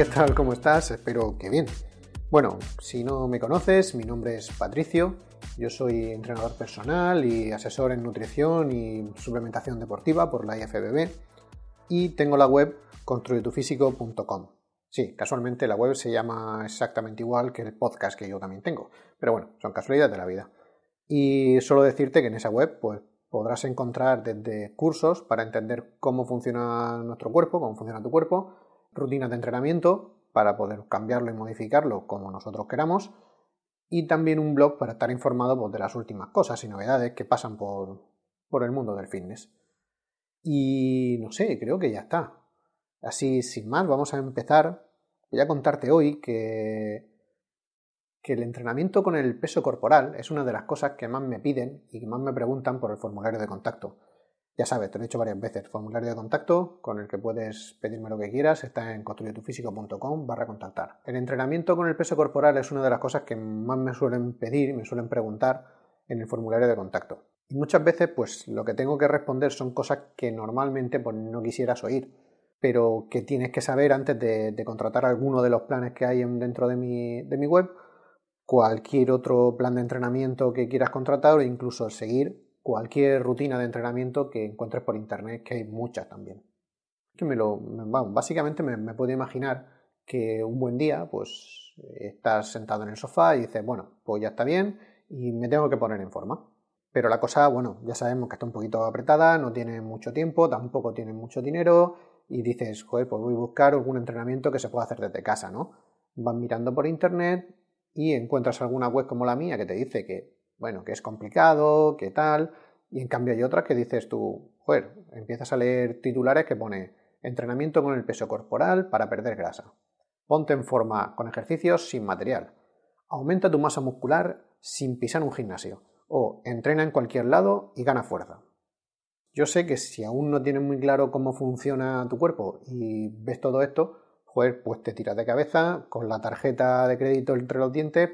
¿Qué tal? ¿Cómo estás? Espero que bien. Bueno, si no me conoces, mi nombre es Patricio, yo soy entrenador personal y asesor en nutrición y suplementación deportiva por la IFBB y tengo la web construyetufísico.com. Sí, casualmente la web se llama exactamente igual que el podcast que yo también tengo, pero bueno, son casualidades de la vida. Y solo decirte que en esa web pues, podrás encontrar desde cursos para entender cómo funciona nuestro cuerpo, cómo funciona tu cuerpo, rutinas de entrenamiento para poder cambiarlo y modificarlo como nosotros queramos y también un blog para estar informado pues, de las últimas cosas y novedades que pasan por, por el mundo del fitness. Y no sé, creo que ya está. Así, sin más, vamos a empezar. Voy a contarte hoy que, que el entrenamiento con el peso corporal es una de las cosas que más me piden y que más me preguntan por el formulario de contacto. Ya sabes, te lo he dicho varias veces, formulario de contacto con el que puedes pedirme lo que quieras, está en construyetufísico.com barra contactar. El entrenamiento con el peso corporal es una de las cosas que más me suelen pedir, me suelen preguntar en el formulario de contacto. Y muchas veces, pues lo que tengo que responder son cosas que normalmente pues, no quisieras oír, pero que tienes que saber antes de, contratar alguno de los planes que hay dentro de mi web, cualquier otro plan de entrenamiento que quieras contratar o incluso seguir cualquier rutina de entrenamiento que encuentres por internet, que hay muchas también. Que me lo, básicamente me, puedo imaginar que un buen día, pues estás sentado en el sofá y dices, bueno, pues ya está bien y me tengo que poner en forma. Pero la cosa, bueno, ya sabemos que está un poquito apretada, no tiene mucho tiempo, tampoco tiene mucho dinero y dices, joder, pues voy a buscar algún entrenamiento que se pueda hacer desde casa, ¿no? Vas mirando por internet y encuentras alguna web como la mía que te dice que bueno, que es complicado, que tal, y en cambio hay otras que dices tú, joder, empiezas a leer titulares que pone entrenamiento con el peso corporal para perder grasa. Ponte en forma con ejercicios sin material. Aumenta tu masa muscular sin pisar un gimnasio. O entrena en cualquier lado y gana fuerza. Yo sé que si aún no tienes muy claro cómo funciona tu cuerpo y ves todo esto, joder, pues te tiras de cabeza con la tarjeta de crédito entre los dientes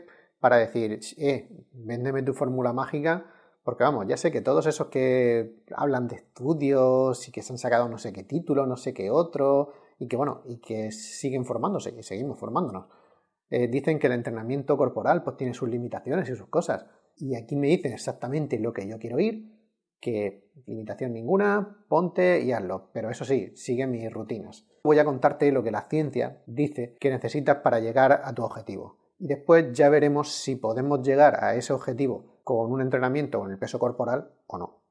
para decir, eh, véndeme tu fórmula mágica, porque vamos, ya sé que todos esos que hablan de estudios y que se han sacado no sé qué título, no sé qué otro, y que bueno, y que siguen formándose, y seguimos formándonos, eh, dicen que el entrenamiento corporal pues tiene sus limitaciones y sus cosas. Y aquí me dicen exactamente lo que yo quiero ir, que limitación ninguna, ponte y hazlo. Pero eso sí, sigue mis rutinas. Voy a contarte lo que la ciencia dice que necesitas para llegar a tu objetivo y después ya veremos si podemos llegar a ese objetivo con un entrenamiento con el peso corporal o no.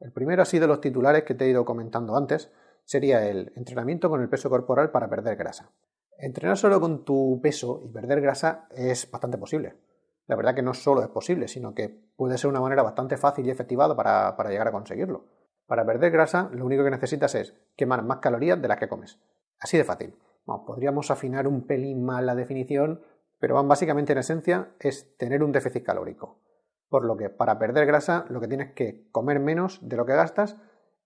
El primero así de los titulares que te he ido comentando antes sería el entrenamiento con el peso corporal para perder grasa. Entrenar solo con tu peso y perder grasa es bastante posible. La verdad que no solo es posible, sino que puede ser una manera bastante fácil y efectiva para, para llegar a conseguirlo. Para perder grasa, lo único que necesitas es quemar más calorías de las que comes. Así de fácil. podríamos afinar un pelín más la definición pero básicamente en esencia es tener un déficit calórico. Por lo que para perder grasa lo que tienes que comer menos de lo que gastas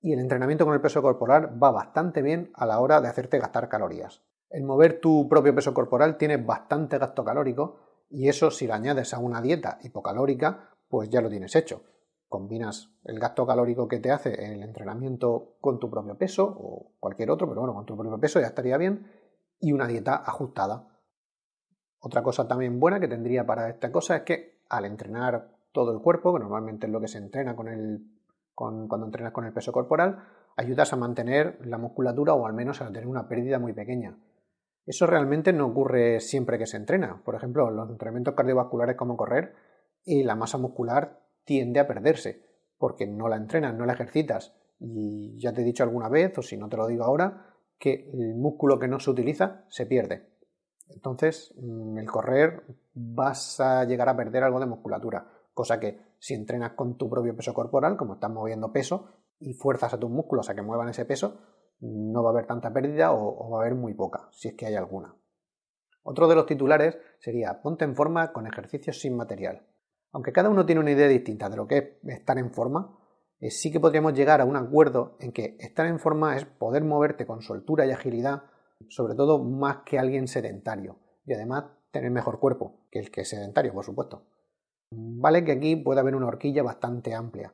y el entrenamiento con el peso corporal va bastante bien a la hora de hacerte gastar calorías. El mover tu propio peso corporal tiene bastante gasto calórico y eso si lo añades a una dieta hipocalórica pues ya lo tienes hecho. Combinas el gasto calórico que te hace el entrenamiento con tu propio peso o cualquier otro, pero bueno, con tu propio peso ya estaría bien y una dieta ajustada otra cosa también buena que tendría para esta cosa es que al entrenar todo el cuerpo, que normalmente es lo que se entrena con el, cuando entrenas con el peso corporal, ayudas a mantener la musculatura o al menos a tener una pérdida muy pequeña. Eso realmente no ocurre siempre que se entrena. Por ejemplo, los entrenamientos cardiovasculares como correr y la masa muscular tiende a perderse porque no la entrenas, no la ejercitas. Y ya te he dicho alguna vez, o si no te lo digo ahora, que el músculo que no se utiliza se pierde. Entonces, mm, el correr vas a llegar a perder algo de musculatura, cosa que si entrenas con tu propio peso corporal, como estás moviendo peso y fuerzas a tus músculos a que muevan ese peso, no va a haber tanta pérdida o, va a haber muy poca, si es que hay alguna. Otro de los titulares sería ponte en forma con ejercicios sin material. Aunque cada uno tiene una idea distinta de lo que es estar en forma, eh, sí que podríamos llegar a un acuerdo en que estar en forma es poder moverte con soltura y agilidad, sobre todo más que alguien sedentario, y además tener mejor cuerpo que el que es sedentario, por supuesto. Vale que aquí puede haber una horquilla bastante amplia.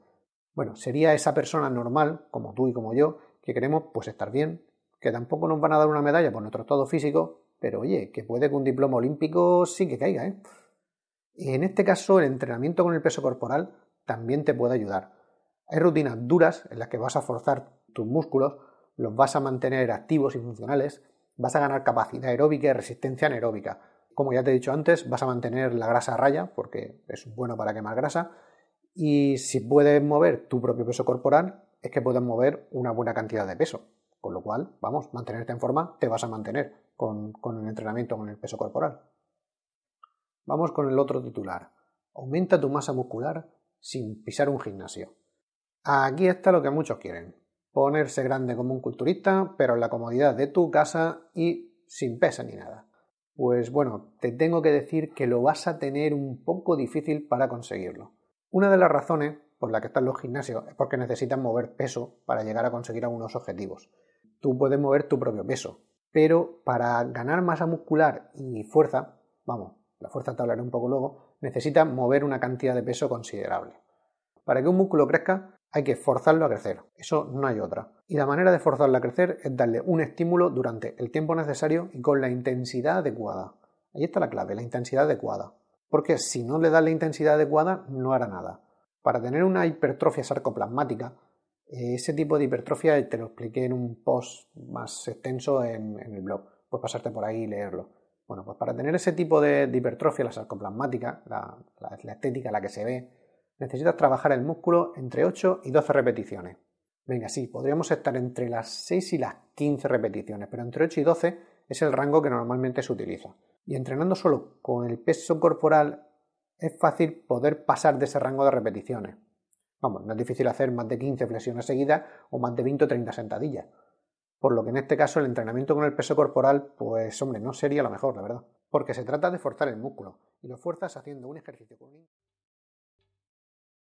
Bueno, sería esa persona normal, como tú y como yo, que queremos pues estar bien, que tampoco nos van a dar una medalla por nuestro estado físico, pero oye, que puede que un diploma olímpico sí que caiga, ¿eh? Y en este caso, el entrenamiento con el peso corporal también te puede ayudar. Hay rutinas duras en las que vas a forzar tus músculos, los vas a mantener activos y funcionales, vas a ganar capacidad aeróbica y resistencia anaeróbica. Como ya te he dicho antes, vas a mantener la grasa a raya, porque es bueno para quemar grasa, y si puedes mover tu propio peso corporal, es que puedes mover una buena cantidad de peso. Con lo cual, vamos, mantenerte en forma te vas a mantener con, el entrenamiento con el peso corporal. Vamos con el otro titular. Aumenta tu masa muscular sin pisar un gimnasio. Aquí está lo que muchos quieren. Ponerse grande como un culturista, pero en la comodidad de tu casa y sin peso ni nada. Pues bueno, te tengo que decir que lo vas a tener un poco difícil para conseguirlo. Una de las razones por la que están los gimnasios es porque necesitan mover peso para llegar a conseguir algunos objetivos. Tú puedes mover tu propio peso, pero para ganar masa muscular y fuerza, vamos, la fuerza te hablaré un poco luego, necesitas mover una cantidad de peso considerable. Para que un músculo crezca hay que forzarlo a crecer, eso no hay otra. Y la manera de forzarlo a crecer es darle un estímulo durante el tiempo necesario y con la intensidad adecuada. Ahí está la clave, la intensidad adecuada. Porque si no le das la intensidad adecuada, no hará nada. Para tener una hipertrofia sarcoplasmática, eh, ese tipo de hipertrofia te lo expliqué en un post más extenso en, el blog. Puedes pasarte por ahí y leerlo. Bueno, pues para tener ese tipo de, hipertrofia, la sarcoplasmática, la, la, estética, la que se ve, necesitas trabajar el músculo entre 8 y 12 repeticiones. Venga, sí, podríamos estar entre las 6 y las 15 repeticiones, pero entre 8 y 12 es el rango que normalmente se utiliza. Y entrenando solo con el peso corporal es fácil poder pasar de ese rango de repeticiones. Vamos, no es difícil hacer más de 15 flexiones seguidas o más de 20 o 30 sentadillas. Por lo que en este caso el entrenamiento con el peso corporal, pues hombre, no sería lo mejor, la verdad. Porque se trata de forzar el músculo y lo fuerzas haciendo un ejercicio con.